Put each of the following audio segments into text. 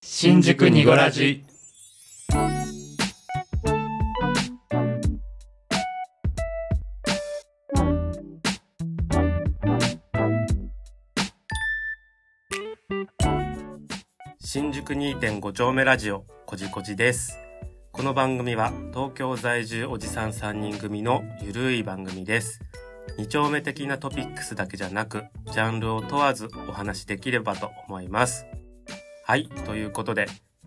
新宿にごらじ。新宿2.5丁目ラジオこじこじです。この番組は東京在住おじさん3人組のゆるい番組です。2丁目的なトピックスだけじゃなくジャンルを問わずお話しできればと思います。はいということで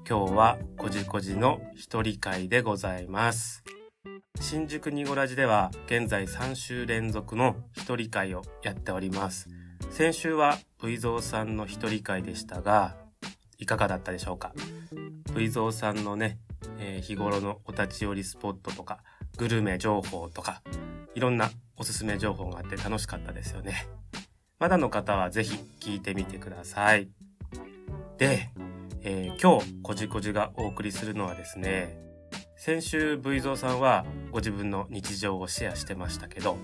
今日はこじこじの一人会でございます。新宿ニゴラジでは現在3週連続の一人会をやっております。先週は V ゾウさんの一人会でしたがいかがだったでしょうか？V ゾウさんのね、えー日頃のお立ち寄りスポットとかグルメ情報とかいろんなおすすめ情報があって楽しかったですよね。まだの方はぜひ聞いてみてください。で、えー今日こじこじがお送りするのはですね先週 V ゾウさんはご自分の日常をシェアしてましたけど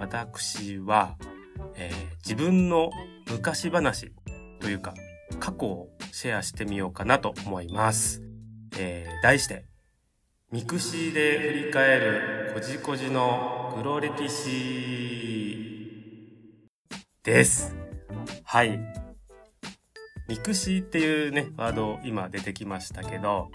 私は、えー自分の昔話というか過去をシェアしてみようかなと思います。えー題して、mixiで振り返るこじこじの黒歴史です。はい。 mixiっていうね、ワード今出てきましたけど、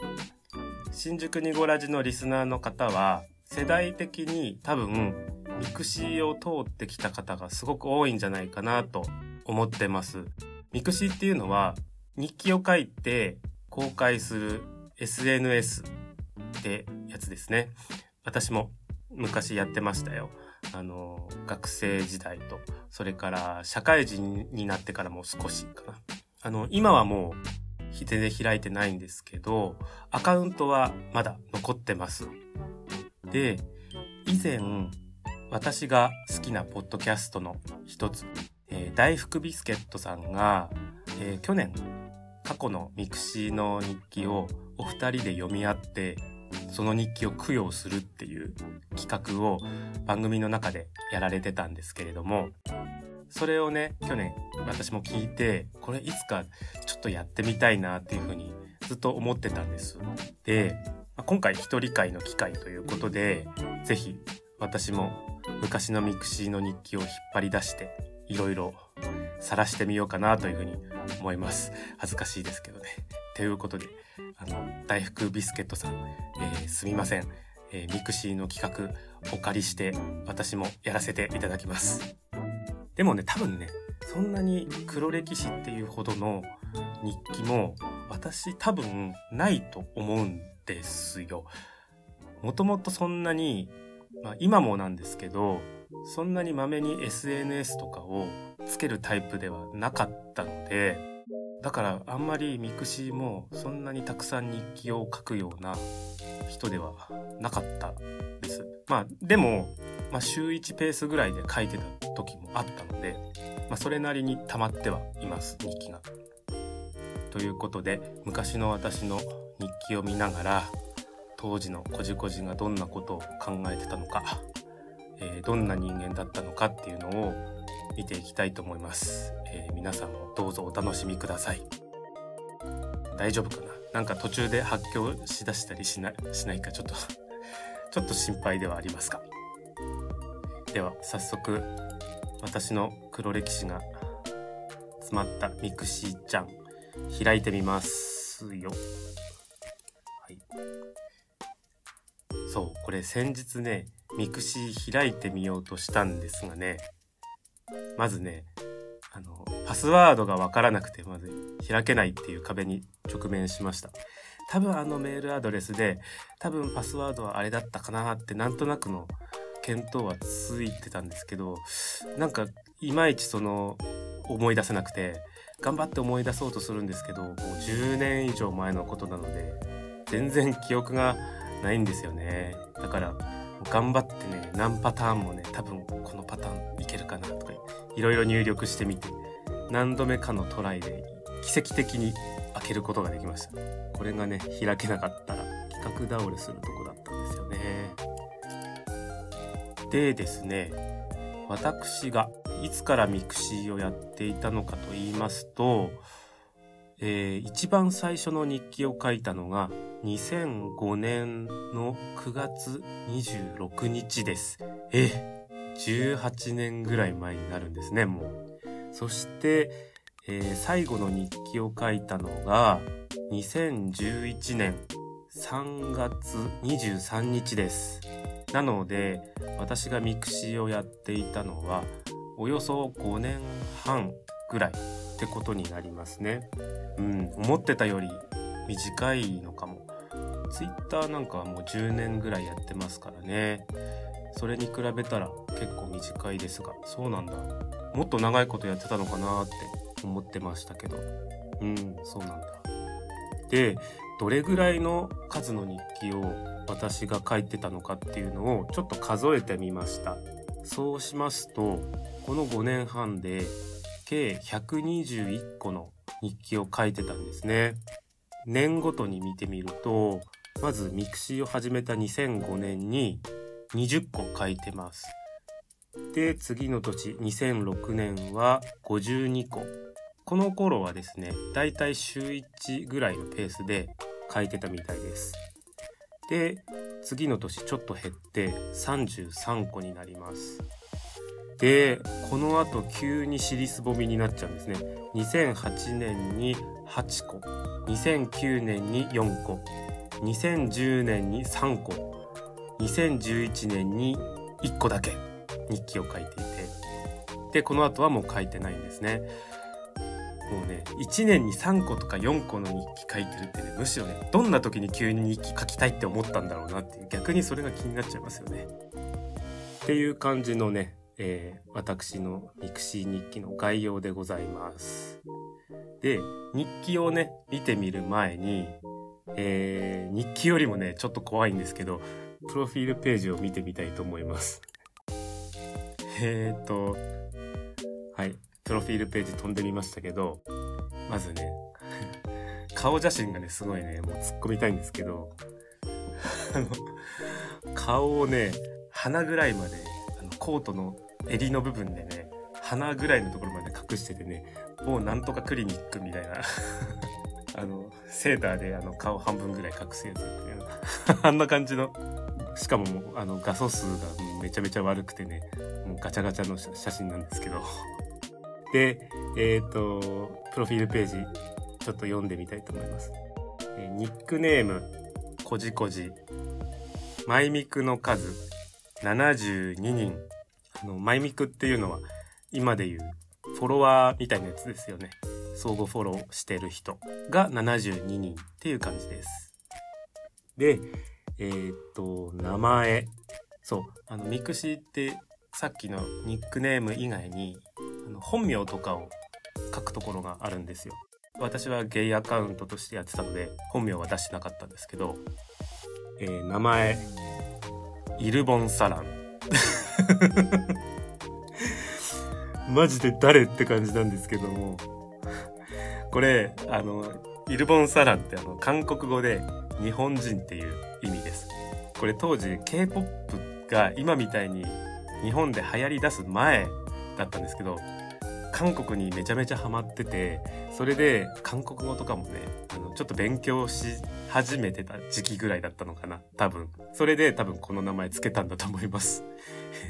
新宿にごラジのリスナーの方は、世代的に多分、 mixiを通ってきた方がすごく多いんじゃないかなと思ってます。 mixiっていうのは日記を書いて公開する SNS ってやつですね。私も昔やってましたよ。あの、学生時代と、それから社会人になってからも少しかな。あの、今はもう全然開いてないんですけど、アカウントはまだ残ってます。で、以前、私が好きなポッドキャストの一つ、えー大福ビスケットさんが、えー去年過去の mixiの日記をお二人で読み合ってその日記を供養するっていう企画を番組の中でやられてたんですけれどもそれをね去年私も聞いてこれいつかちょっとやってみたいなっていうふうにずっと思ってたんです。で今回一人会の機会ということでぜひ私も昔の mixiの日記を引っ張り出していろいろ晒してみようかなというふうに思います。恥ずかしいですけどね。ということであの大福ビスケットさん、えーすみません、えー mixiの企画お借りして私もやらせていただきます。でもね多分ねそんなに黒歴史っていうほどの日記も私多分ないと思うんですよもともとそんなに、まあ、今もなんですけどそんなにまめに SNS とかをつけるタイプではなかったのでだからあんまりミクシーもそんなにたくさん日記を書くような人ではなかったです。まあでも、まあ、週1ペースぐらいで書いてた時もあったので、まあ、それなりに溜まってはいます日記が。ということで昔の私の日記を見ながら当時のこじこじがどんなことを考えてたのかえーどんな人間だったのかっていうのを見ていきたいと思います、えー皆さんもどうぞお楽しみください。大丈夫かな？なんか途中で発狂しだしたりしなしないかちょっとちょっと心配ではありますが。では早速私の黒歴史が詰まったミクシーちゃん開いてみますよ。はい。そうこれ先日ねミクシー開いてみようとしたんですがねまずねあのパスワードがわからなくてまず開けないっていう壁に直面しました。多分あのメールアドレスで多分パスワードはあれだったかなってなんとなくの見当はついてたんですけどなんかいまいちその思い出せなくて頑張って思い出そうとするんですけどもう10年以上前のことなので全然記憶がないんですよね。だから頑張ってね何パターンもね多分このパターンいけるかなとかいろいろ入力してみて何度目かのトライで奇跡的に開けることができました。これがね開けなかったら企画倒れするとこだったんですよね。でですね私がいつからミクシーをやっていたのかと言いますとえー、一番最初の日記を書いたのが2005年の9月26日です。え、18年ぐらい前になるんですね、もう。そして、えー、最後の日記を書いたのが2011年3月23日です。なので、私がミクシーをやっていたのは、およそ5年半ぐらいってことになりますね。うん、思ってたより短いのかも。ツイッターなんかはもう10年ぐらいやってますからね。それに比べたら結構短いですが、そうなんだ。もっと長いことやってたのかなって思ってましたけど。うん、そうなんだ。で、どれぐらいの数の日記を私が書いてたのかっていうのをちょっと数えてみました。そうしますと、この5年半で計121個の日記を書いてたんですね。年ごとに見てみると、まずミクシーを始めた2005年に20個書いてます。で、次の年2006年は52個。この頃はですね、だいたい週1ぐらいのペースで書いてたみたいです。で、次の年ちょっと減って33個になります。で、この後急に尻すぼみになっちゃうんですね。2008年に8個、2009年に4個、2010年に3個、2011年に1個だけ日記を書いていて、で、この後はもう書いてないんですね。もうね、1年に3個とか4個の日記書いてるってね、むしろね、どんな時に急に日記書きたいって思ったんだろうなっていう、逆にそれが気になっちゃいますよね。っていう感じのね、えー、私のミクシー日記の概要でございます。で、日記をね、見てみる前に、えー、日記よりもね、ちょっと怖いんですけど、プロフィールページを見てみたいと思います。えーと、はい、プロフィールページ飛んでみましたけど、まずね、顔写真がね、すごいね、もう突っ込みたいんですけど、顔をね、鼻ぐらいまで、あのコートの襟の部分でね、鼻ぐらいのところまで隠しててね、もうなんとかクリニックみたいな あの、セーターであの顔半分ぐらい隠すやつっていう あんな感じの、しかももうあの画素数がめちゃめちゃ悪くてね、もうガチャガチャの写真なんですけど。で、えっ、ー、と、プロフィールページ、ちょっと読んでみたいと思います。え、ニックネーム、こじこじ、マイミクの数、72人。あの、マイミクっていうのは、今で言う、フォロワーみたいなやつですよね。相互フォローしてる人が72人っていう感じです。で、えー、っと、名前。そう、あの、ミクシーってさっきのニックネーム以外に、あの本名とかを書くところがあるんですよ。私はゲイアカウントとしてやってたので、本名は出してなかったんですけど、えー、名前、イルボンサラン。マジで誰って感じなんですけども、これ、あの、イルボンサランってあの、韓国語で日本人っていう意味です。これ当時 K-POP が今みたいに日本で流行り出す前だったんですけど、韓国にめちゃめちゃハマってて、それで韓国語とかもね、あの、ちょっと勉強し始めてた時期ぐらいだったのかな、多分。それで多分この名前つけたんだと思います。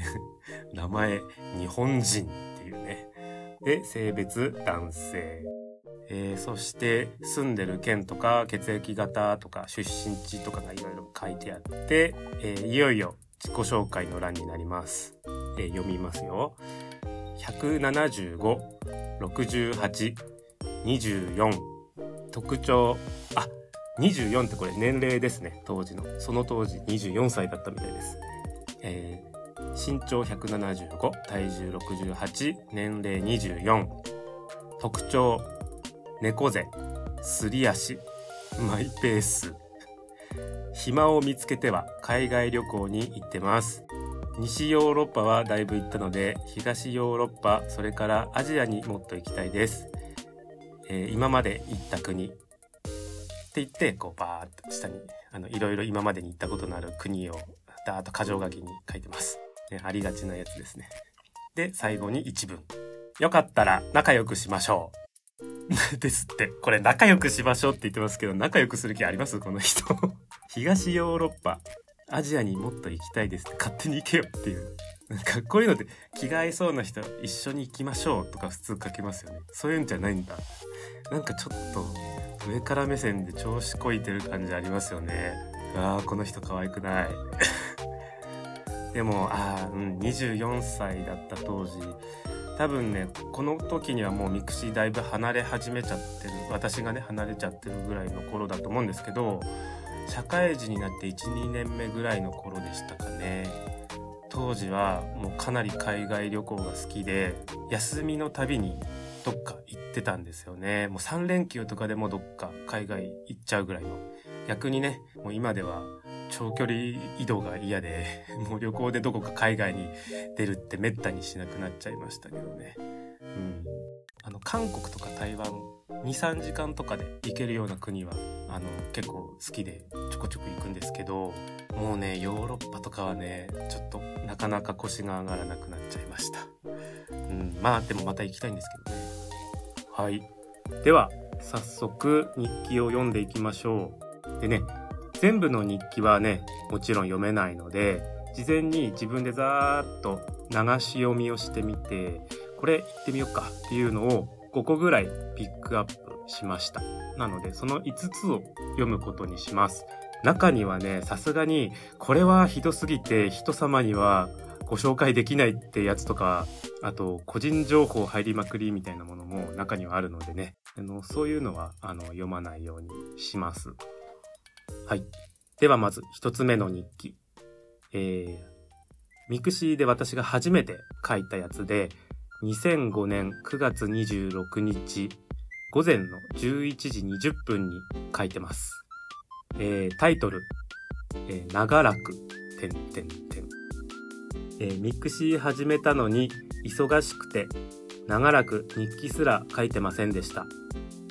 名前、日本人っていうね。で、性別、男性。えー、そして住んでる県とか血液型とか出身地とかがいろいろ書いてあって、えー、いよいよ自己紹介の欄になります。えー、読みますよ。175、68、24。特徴、あ、24ってこれ年齢ですね、当時の。その当時24歳だったみたいです。えー、身長175、体重68、年齢24。特徴、猫背、すり足、マイペース。暇を見つけては海外旅行に行ってます。西ヨーロッパはだいぶ行ったので、東ヨーロッパ、それからアジアにもっと行きたいです。えー、今まで行った国。って言って、こうバーっと下に、あの、いろいろ今までに行ったことのある国を、ダーッと箇条書きに書いてます。ね、ありがちなやつですね。で、最後に一文。よかったら仲良くしましょう。ですって。これ仲良くしましょうって言ってますけど、仲良くする気あります？この人。東ヨーロッパ、アジアにもっと行きたいですって勝手に行けよっていう。なんかこういうので気が合いそうな人一緒に行きましょうとか普通書けますよね。そういうんじゃないんだ。なんかちょっと上から目線で調子こいてる感じありますよね。ああ、この人可愛くない。でも、ああ、うん、24歳だった当時、多分ね、この時にはもうミクシーだいぶ離れ始めちゃってる、私がね、離れちゃってるぐらいの頃だと思うんですけど、社会人になって1、2年目ぐらいの頃でしたかね。当時はもうかなり海外旅行が好きで、休みのたびにどっか行ってたんですよね。もう3連休とかでもどっか海外行っちゃうぐらいの。逆にね、もう今では長距離移動が嫌で、もう旅行でどこか海外に出るってめったにしなくなっちゃいましたけどね。うん。あの、韓国とか台湾、2、3時間とかで行けるような国は、あの、結構好きでちょこちょこ行くんですけど、もうね、ヨーロッパとかはね、ちょっとなかなか腰が上がらなくなっちゃいました。うん、まあでもまた行きたいんですけどね。はい。では、早速日記を読んでいきましょう。でね、全部の日記はね、もちろん読めないので、事前に自分でざーっと流し読みをしてみて、これ行ってみようかっていうのを5個ぐらいピックアップしました。なので、その5つを読むことにします。中にはね、さすがに、これはひどすぎて人様にはご紹介できないってやつとか、あと、個人情報入りまくりみたいなものも中にはあるのでね、あのそういうのはあの読まないようにします。はい。ではまず一つ目の日記。えー、ミクシーで私が初めて書いたやつで、2005年9月26日午前の11時20分に書いてます。えー、タイトル、えー、長らく、てんてんてん。えー、ミクシー始めたのに忙しくて長らく日記すら書いてませんでした。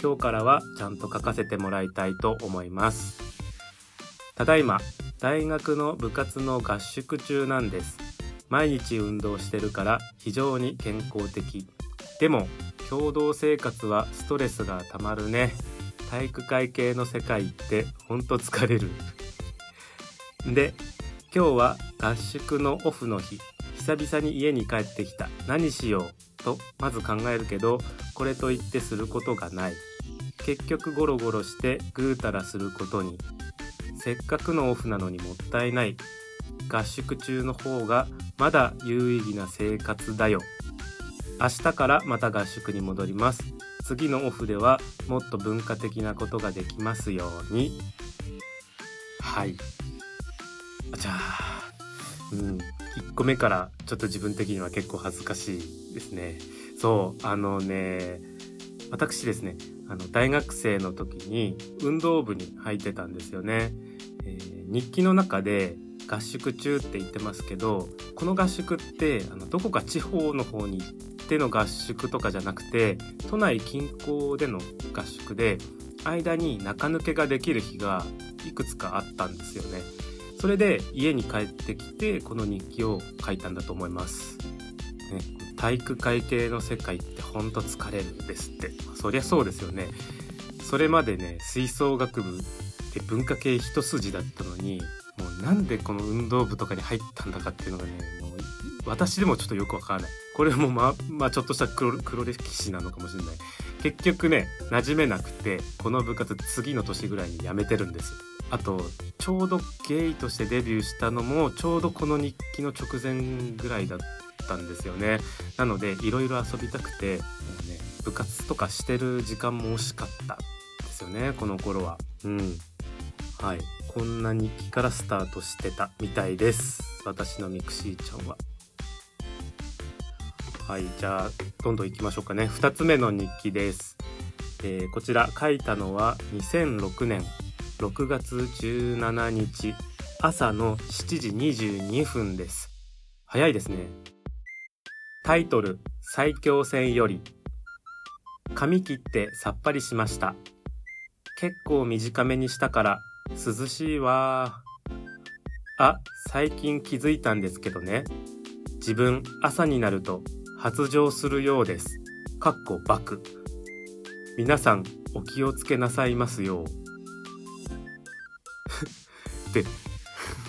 今日からはちゃんと書かせてもらいたいと思います。ただいま大学の部活の合宿中なんです毎日運動してるから非常に健康的でも共同生活はストレスがたまるね。体育会系の世界ってほんと疲れる。で今日は合宿のオフの日。久々に家に帰ってきた。何しようとまず考えるけどこれといってすることがない。結局ゴロゴロしてぐうたらすることに。せっかくのオフなのにもったいない。合宿中の方がまだ有意義な生活だよ。明日からまた合宿に戻ります。次のオフではもっと文化的なことができますように。はい。あじゃあうん。1個目からちょっと自分的には結構恥ずかしいですね。そうあのね私ですねあの大学生の時に運動部に入ってたんですよね。えー、日記の中で合宿中って言ってますけどこの合宿ってあのどこか地方の方に行っての合宿とかじゃなくて都内近郊での合宿で間に中抜けができる日がいくつかあったんですよね。それで家に帰ってきてこの日記を書いたんだと思います。ね、体育会系の世界ってほんと疲れるんですって。そりゃそうですよね。それまでね吹奏楽部で文化系一筋だったのにもうなんでこの運動部とかに入ったんだかっていうのがねもう私でもちょっとよくわからない。これもまあまあちょっとした黒黒歴史なのかもしれない。結局ね馴染めなくてこの部活次の年ぐらいに辞めてるんですあとちょうどゲイとしてデビューしたのもちょうどこの日記の直前ぐらいだったんですよね。なのでいろいろ遊びたくてもうね部活とかしてる時間も惜しかったですよねこの頃は。うん。はい。こんな日記からスタートしてたみたいです。私のミクシーちゃんは。はいじゃあどんどんいきましょうかね。2つ目の日記です、えー、こちら書いたのは2006年6月17日朝の7時22分です。早いですね。タイトル最強戦より。髪切ってさっぱりしました。結構短めにしたから涼しいわあ、最近気づいたんですけどね。自分朝になると発情するようです。かっこバク。皆さんお気をつけなさいますよう で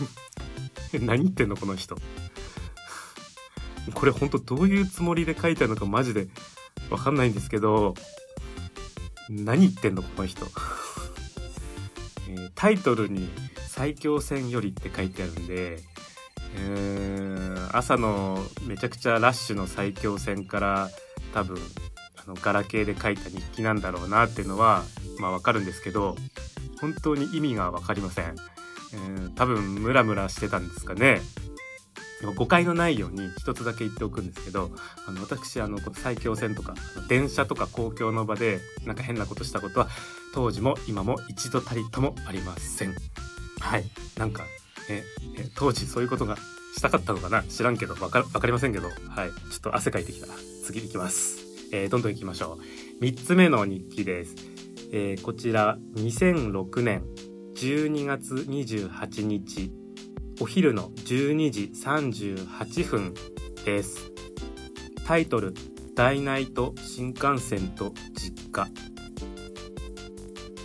何言ってんのこの人これほんとどういうつもりで書いたのかマジでわかんないんですけど何言ってんのこの人、タイトルに「最強戦より」って書いてあるんで朝のめちゃくちゃラッシュの最強戦から多分あのガラケーで書いた日記なんだろうなっていうのはまあわかるんですけど本当に意味が分かりません、えー、多分ムラムラしてたんですかね。誤解のないように一つだけ言っておくんですけどあの私あの最強線とか電車とか公共の場でなんか変なことしたことは当時も今も一度たりともありません。はい。なんかええ当時そういうことがしたかったのかな？知らんけどわかかりませんけど。はい。ちょっと汗かいてきた。次いきます、えー、どんどんいきましょう。3つ目の日記です、えー、こちら2006年12月28日。お昼の12時38分です。タイトル大ナイト新幹線と実家。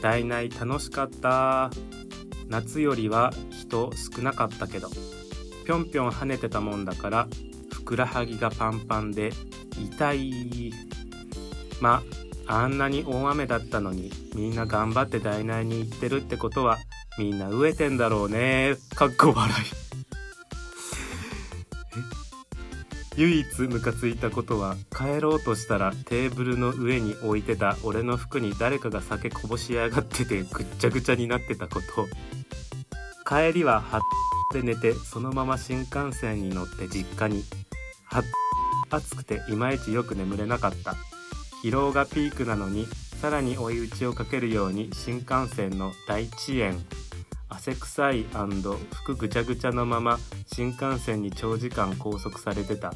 大内楽しかった。夏よりは人少なかったけど。ぴょんぴょん跳ねてたもんだからふくらはぎがパンパンで痛い。まあんなに大雨だったのにみんな頑張って大内に行ってるってことはみんな飢えてんだろうね。かっこ笑い。唯一ムカついたことは帰ろうとしたらテーブルの上に置いてた俺の服に誰かが酒こぼしやがっててぐっちゃぐちゃになってたこと。帰りははって寝てそのまま新幹線に乗って実家に。はっ暑くていまいちよく眠れなかった。疲労がピークなのにさらに追い打ちをかけるように新幹線の大遅延汗臭い服ぐちゃぐちゃのまま新幹線に長時間拘束されてた。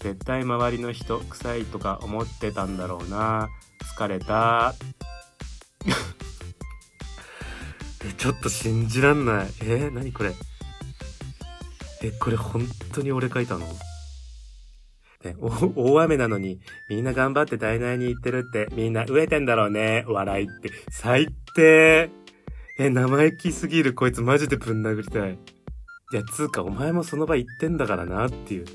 絶対周りの人臭いとか思ってたんだろうな。疲れた。えちょっと信じらんない。えー、何これ。えこれ本当に俺書いたの？ね、大雨なのにみんな頑張って大内に行ってるってみんな飢えてんだろうね。笑いって。最低。え、生意気すぎる。こいつマジでぶん殴りたい。いや、つうか、お前もその場行ってんだからなっていう。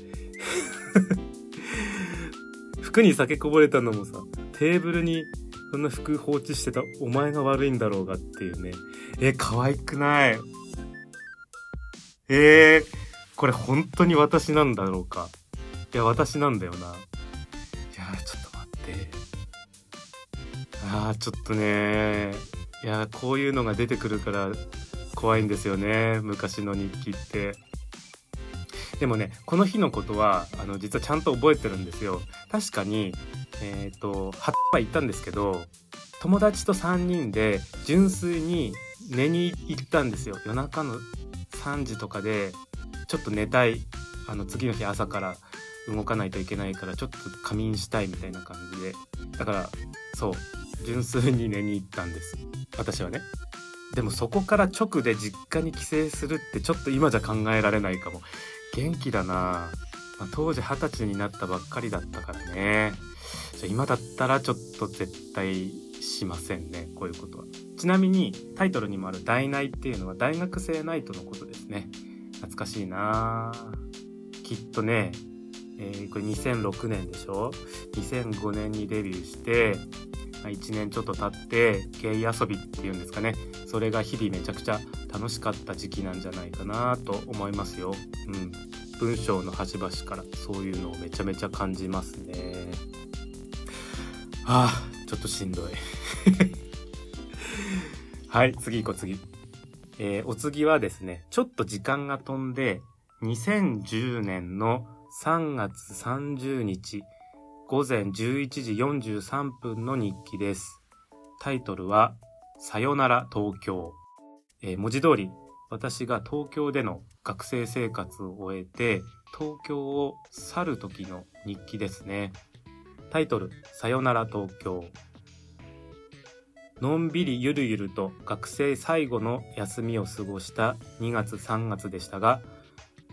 服に酒こぼれたのもさ、テーブルにそんな服放置してたお前が悪いんだろうがっていうね。え、可愛くない。えー、これ本当に私なんだろうか。いや、私なんだよな。いやちょっと待って。あー、ちょっとねいやこういうのが出てくるから怖いんですよね昔の日記って。でもねこの日のことはあの実はちゃんと覚えてるんですよ。確かにえっ、ー、とは行ったんですけど友達と3人で純粋に寝に行ったんですよ。夜中の3時とかでちょっと寝たい。あの次の日朝から動かないといけないからちょっと仮眠したいみたいな感じで。だからそう。純粋に寝に行ったんです。私はね。でもそこから直で実家に帰省するってちょっと今じゃ考えられないかも。元気だな、まあ、当時二十歳になったばっかりだったからね。じゃ今だったらちょっと絶対しませんね。こういうことは。ちなみにタイトルにもある「大内」っていうのは大学生ナイトのことですね。懐かしいな。きっとねえー、これ2006年でしょ？2005年にデビューして1年ちょっと経ってゲイ遊びっていうんですかねそれが日々めちゃくちゃ楽しかった時期なんじゃないかなと思いますよ。うん、文章の端々からそういうのをめちゃめちゃ感じますね。はあちょっとしんどい。はい次行こう次。えー、お次はですねちょっと時間が飛んで2010年の3月30日午前11時43分の日記です。タイトルは、さよなら東京。えー、文字通り、私が東京での学生生活を終えて、東京を去る時の日記ですね。タイトル、さよなら東京。のんびりゆるゆると学生最後の休みを過ごした2月3月でしたが、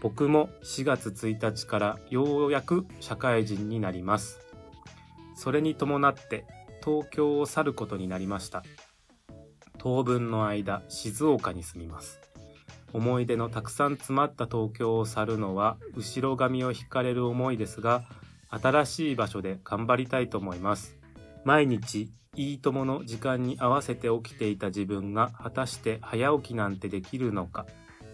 僕も4月1日からようやく社会人になります。それに伴って東京を去ることになりました。当分の間静岡に住みます。思い出のたくさん詰まった東京を去るのは後ろ髪を引かれる思いですが新しい場所で頑張りたいと思います。毎日いいともの時間に合わせて起きていた自分が果たして早起きなんてできるのか。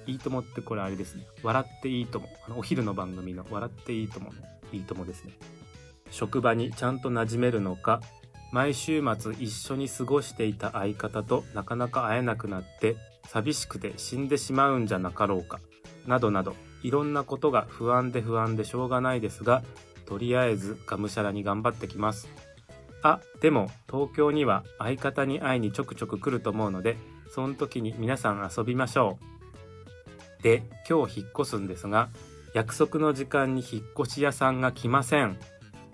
いいともってこれあれですね。笑っていいとも。お昼の番組の笑っていいとものいいともですね。職場にちゃんと馴染めるのか毎週末一緒に過ごしていた相方となかなか会えなくなって寂しくて死んでしまうんじゃなかろうかなどなどいろんなことが不安で不安でしょうがないですがとりあえずがむしゃらに頑張ってきます。あでも東京には相方に会いにちょくちょく来ると思うのでその時に皆さん遊びましょう。で今日引っ越すんですが約束の時間に引っ越し屋さんが来ません。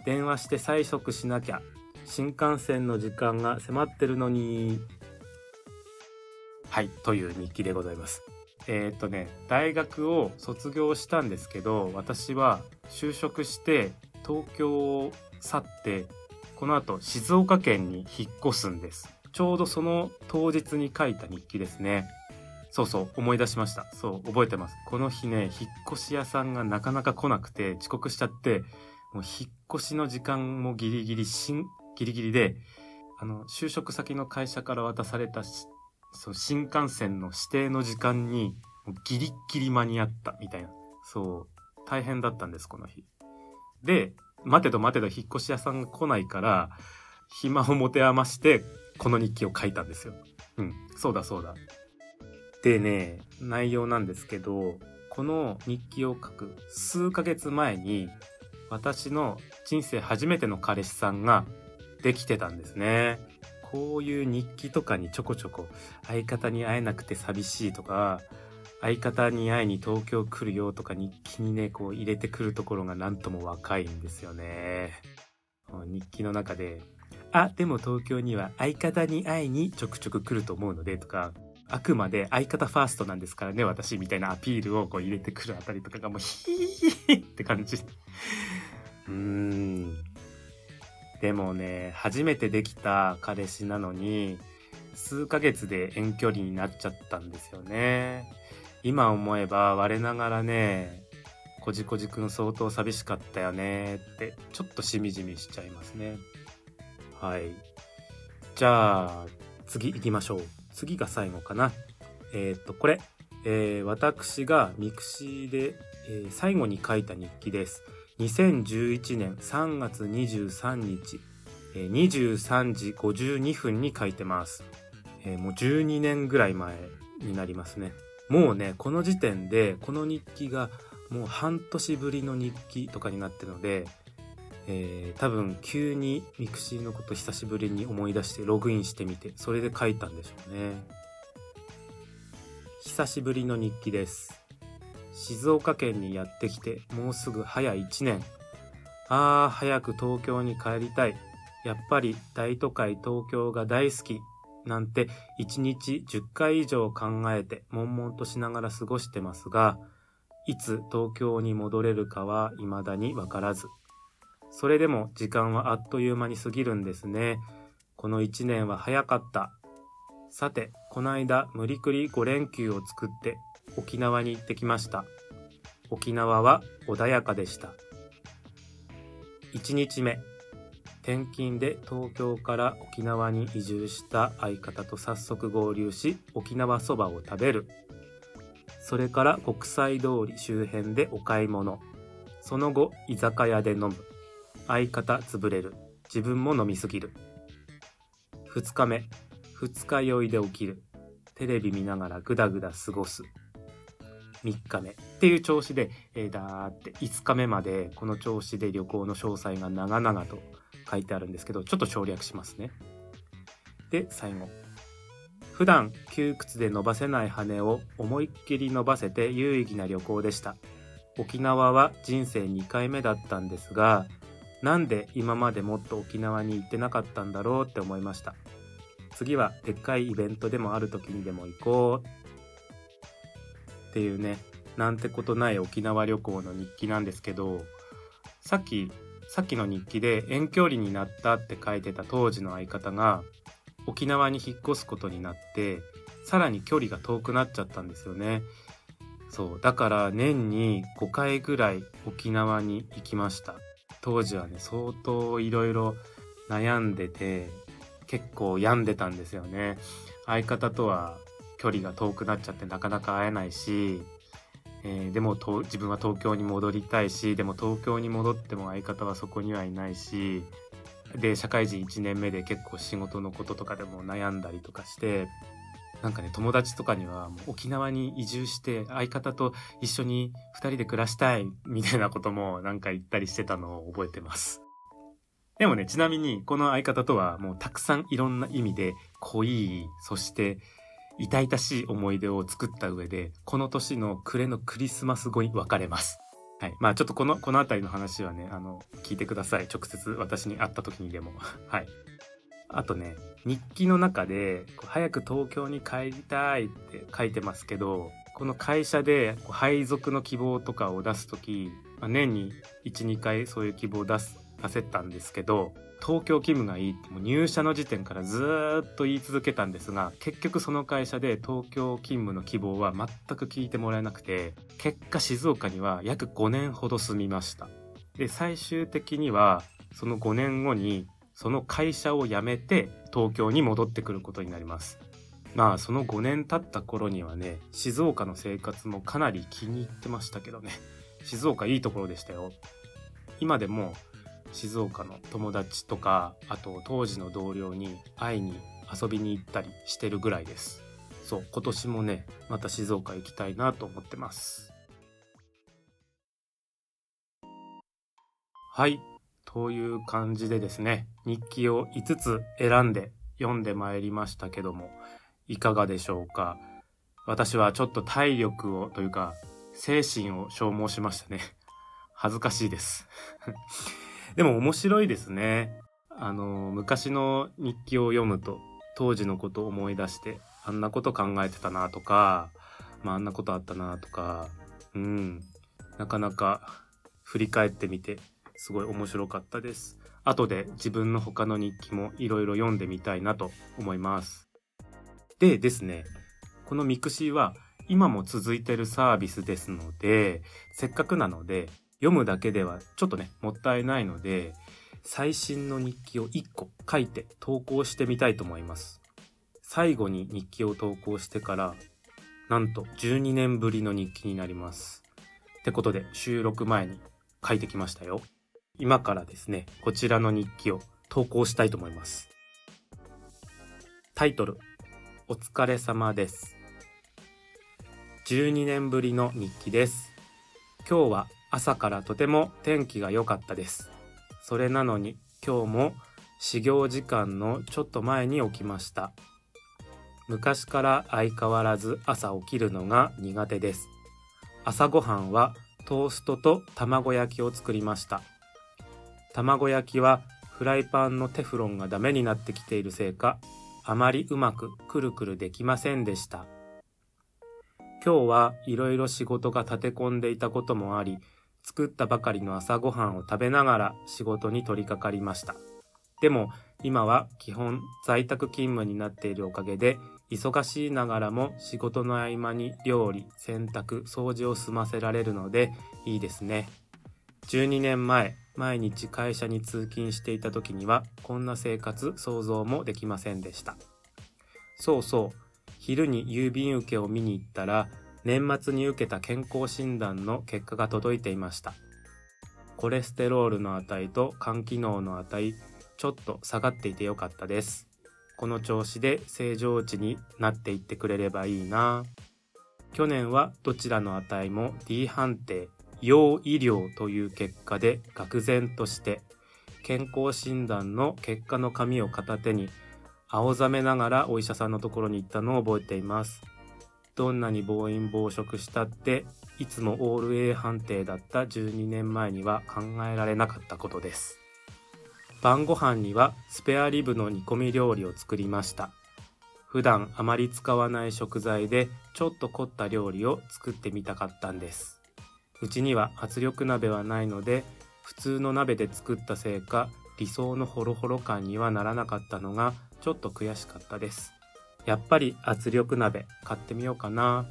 電話して催促しなきゃ。新幹線の時間が迫ってるのに。はいという日記でございます。えー、っとね大学を卒業したんですけど私は就職して東京を去ってこの後静岡県に引っ越すんです。ちょうどその当日に書いた日記ですね。そうそう思い出しました。そう覚えてます。この日ね引っ越し屋さんがなかなか来なくて遅刻しちゃってもう引っ越しの時間もギリギリしんギリギリであの就職先の会社から渡されたそう新幹線の指定の時間にギリギリ間に合ったみたいな。そう大変だったんですこの日。で待てど待てど引っ越し屋さんが来ないから暇を持て余してこの日記を書いたんですよ。うんそうだそうだ。でね内容なんですけどこの日記を書く数ヶ月前に私の人生初めての彼氏さんができてたんですね。こういう日記とかにちょこちょこ相方に会えなくて寂しいとか相方に会いに東京来るよとか日記にねこう入れてくるところがなんとも若いんですよね。日記の中であでも東京には相方に会いにちょくちょく来ると思うのでとかあくまで相方ファーストなんですからね私みたいなアピールをこう入れてくるあたりとかがもうヒーって感じ。うーん。でもね初めてできた彼氏なのに数ヶ月で遠距離になっちゃったんですよね。今思えば我ながらねこじこじくん相当寂しかったよね。ってちょっとしみじみしちゃいますね。はい。じゃあ次行きましょう。次が最後かな。えー、っとこれ、えー、私がミクシーで、えー、最後に書いた日記です。2011年3月23日、えー、23時52分に書いてます、えー、もう12年ぐらい前になりますね。もうねこの時点でこの日記がもう半年ぶりの日記とかになってるので、えー、多分急に mixi のこと久しぶりに思い出してログインしてみてそれで書いたんでしょうね。久しぶりの日記です。静岡県にやってきてもうすぐ早1年。ああ早く東京に帰りたい。やっぱり大都会東京が大好き。なんて1日10回以上考えて悶々としながら過ごしてますがいつ東京に戻れるかは未だにわからず。それでも時間はあっという間に過ぎるんですね。この1年は早かった。さてこの間無理くり5連休を作って沖縄に行ってきました。沖縄は穏やかでした。1日目転勤で東京から沖縄に移住した相方と早速合流し沖縄そばを食べる。それから国際通り周辺でお買い物。その後居酒屋で飲む。相方潰れる。自分も飲みすぎる。2日目。二日酔いで起きる。テレビ見ながらぐだぐだ過ごす。3日目。っていう調子で、えー、だーって5日目までこの調子で旅行の詳細が長々と書いてあるんですけどちょっと省略しますね。で最後。普段窮屈で伸ばせない羽を思いっきり伸ばせて有意義な旅行でした。沖縄は人生2回目だったんですがなんで今までもっと沖縄に行ってなかったんだろうって思いました次はでっかいイベントでもある時にでも行こうっていうねなんてことない沖縄旅行の日記なんですけどさっきさっきの日記で遠距離になったって書いてた当時の相方が沖縄に引っ越すことになってさらに距離が遠くなっちゃったんですよね。そうだから年に5回ぐらい沖縄に行きました当時はね相当いろいろ悩んでて結構病んでたんですよね。相方とは距離が遠くなっちゃってなかなか会えないし、えー、でも自分は東京に戻りたいしでも東京に戻っても相方はそこにはいないしで社会人1年目で結構仕事のこととかでも悩んだりとかしてなんかね友達とかには沖縄に移住して相方と一緒に2人で暮らしたいみたいなこともなんか言ったりしてたのを覚えてます。でもね、ちなみにこの相方とはもうたくさんいろんな意味で濃い、そして痛々しい思い出を作った上で、この年の暮れのクリスマス後に別れます。はい。まあちょっとこの、この辺りの話はね、あの、聞いてください。直接私に会った時にでも。はい。あとね、日記の中で、早く東京に帰りたいって書いてますけど、この会社で配属の希望とかを出す時、まあ、年に1、2回そういう希望を出す、出せたんですけど、東京勤務がいいって入社の時点からずっと言い続けたんですが結局その会社で東京勤務の希望は全く聞いてもらえなくて結果静岡には約5年ほど住みました。で最終的にはその5年後にその会社を辞めて東京に戻ってくることになります。まあその5年経った頃にはね静岡の生活もかなり気に入ってましたけどね。静岡いいところでしたよ。今でも静岡の友達とかあと当時の同僚に会いに遊びに行ったりしてるぐらいです。そう今年もねまた静岡行きたいなと思ってます。はい。という感じでですね日記を5つ選んで読んでまいりましたけどもいかがでしょうか？私はちょっと体力をというか精神を消耗しましたね。恥ずかしいです。でも面白いですね。あの、昔の日記を読むと、当時のことを思い出して、あんなこと考えてたなとか、まあ、あんなことあったなとか、うん、なかなか振り返ってみて、すごい面白かったです。後で自分の他の日記もいろいろ読んでみたいなと思います。でですね、この mixi は今も続いてるサービスですので、せっかくなので読むだけではちょっとね、もったいないので、最新の日記を1個書いて投稿してみたいと思います。最後に日記を投稿してから、なんと12年ぶりの日記になります。ってことで収録前に書いてきましたよ。今からですね、こちらの日記を投稿したいと思います。タイトル、お疲れ様です。12年ぶりの日記です。今日は朝からとても天気が良かったです。それなのに今日も始業時間のちょっと前に起きました。昔から相変わらず朝起きるのが苦手です。朝ごはんはトーストと卵焼きを作りました。卵焼きはフライパンのテフロンがダメになってきているせいか、あまりうまくくるくるできませんでした。今日はいろいろ仕事が立て込んでいたこともあり、作ったばかりの朝ごはんを食べながら仕事に取り掛かりました。でも今は基本在宅勤務になっているおかげで忙しいながらも仕事の合間に料理、洗濯、掃除を済ませられるのでいいですね。12年前、毎日会社に通勤していた時にはこんな生活想像もできませんでした。そうそう、昼に郵便受けを見に行ったら年末に受けた健康診断の結果が届いていました。コレステロールの値と肝機能の値、ちょっと下がっていてよかったです。この調子で正常値になっていってくれればいいな。去年はどちらの値も D 判定、要医療という結果で愕然として健康診断の結果の紙を片手に青ざめながらお医者さんのところに行ったのを覚えています。どんなに暴飲暴食したっていつもオール A 判定だった12年前には考えられなかったことです。晩ご飯にはスペアリブの煮込み料理を作りました。普段あまり使わない食材でちょっと凝った料理を作ってみたかったんです。うちには圧力鍋はないので普通の鍋で作ったせいか理想のホロホロ感にはならなかったのがちょっと悔しかったです。やっぱり圧力鍋買ってみようかな。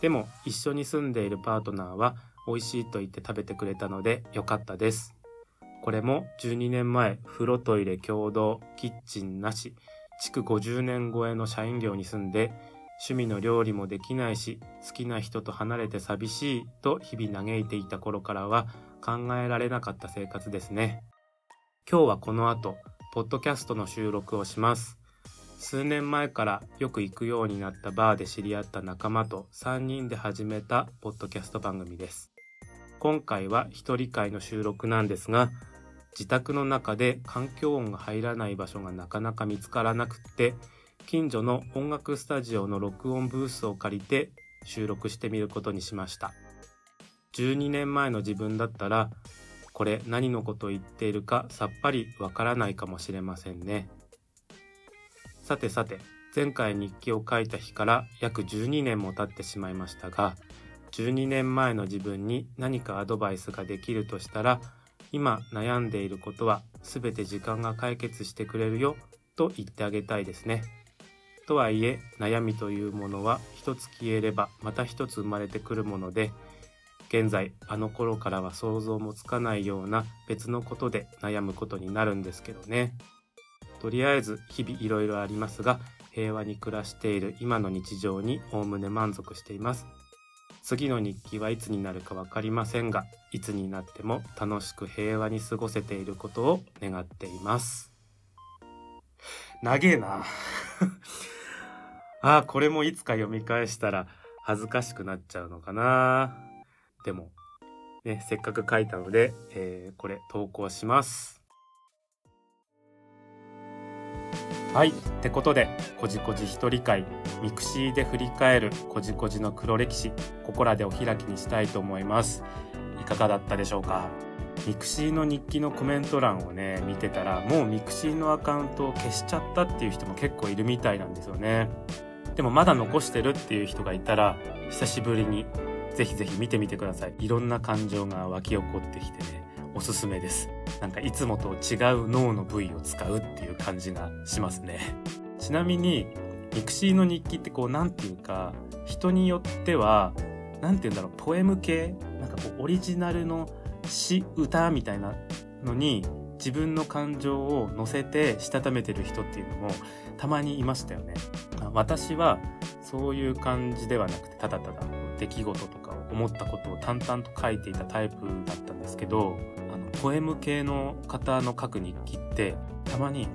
でも一緒に住んでいるパートナーは美味しいと言って食べてくれたので良かったです。これも12年前風呂トイレ共同キッチンなし。築50年超えの社員寮に住んで趣味の料理もできないし好きな人と離れて寂しいと日々嘆いていた頃からは考えられなかった生活ですね。今日はこの後ポッドキャストの収録をします。数年前からよく行くようになったバーで知り合った仲間と3人で始めたポッドキャスト番組です。今回は一人会の収録なんですが自宅の中で環境音が入らない場所がなかなか見つからなくって近所の音楽スタジオの録音ブースを借りて収録してみることにしました12年前の自分だったらこれ何のことを言っているかさっぱりわからないかもしれませんねさてさて前回日記を書いた日から約12年も経ってしまいましたが12年前の自分に何かアドバイスができるとしたら今悩んでいることは全て時間が解決してくれるよと言ってあげたいですね。とはいえ悩みというものは一つ消えればまた一つ生まれてくるもので現在あの頃からは想像もつかないような別のことで悩むことになるんですけどね。とりあえず日々いろいろありますが平和に暮らしている今の日常におおむね満足しています。次の日記はいつになるか分かりませんがいつになっても楽しく平和に過ごせていることを願っています長えなああこれもいつか読み返したら恥ずかしくなっちゃうのかなでもねせっかく書いたので、えー、これ投稿しますはい。ってことで、こじこじ一人会、 mixiで振り返るこじこじの黒歴史、ここらでお開きにしたいと思います。いかがだったでしょうか？ mixiの日記のコメント欄をね、見てたら、もう mixiのアカウントを消しちゃったっていう人も結構いるみたいなんですよね。でもまだ残してるっていう人がいたら、久しぶりにぜひぜひ見てみてください。いろんな感情が湧き起こってきてね、おすすめです。なんかいつもと違う脳の部位を使うっていう感じがしますね。ちなみに、 mixi の日記ってこう、なんていうか、人によっては、なんて言うんだろう、ポエム系？なんかこう、オリジナルの詩、歌みたいなのに、自分の感情を乗せてしたためてる人っていうのもたまにいましたよね。私はそういう感じではなくてただただ出来事とか思ったことを淡々と書いていたタイプだったんですけどあのポエム系の方の書く日記ってたまに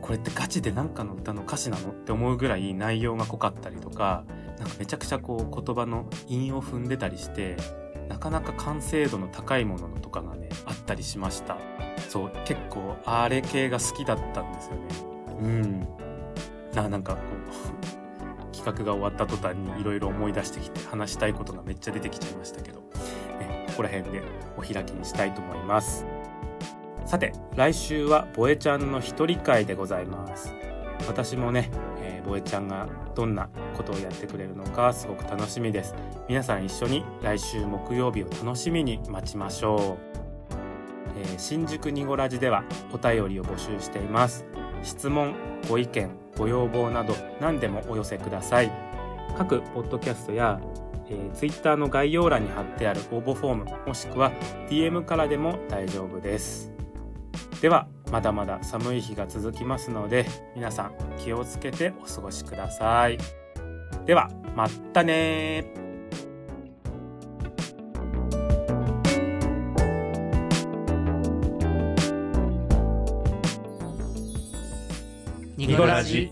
これってガチで何かの歌の歌詞なのって思うぐらい内容が濃かったりとかなんかめちゃくちゃこう言葉の韻を踏んでたりしてなかなか完成度の高いものとかがねあったりしました。そう結構あれ系が好きだったんですよね。うん。ななんかこう企画が終わった途端にいろいろ思い出してきて話したいことがめっちゃ出てきちゃいましたけど、ね、ここら辺でお開きにしたいと思います。さて来週はボエちゃんの一人会でございます。私もね、えー、ボエちゃんがどんなことをやってくれるのかすごく楽しみです。皆さん一緒に来週木曜日を楽しみに待ちましょう。えー、新宿ニゴラジではお便りを募集しています。質問ご意見ご要望など何でもお寄せください。各ポッドキャストや、えー、Twitter の概要欄に貼ってある応募フォームもしくは DM からでも大丈夫です。ではまだまだ寒い日が続きますので皆さん気をつけてお過ごしください。ではまたねニゴラジ。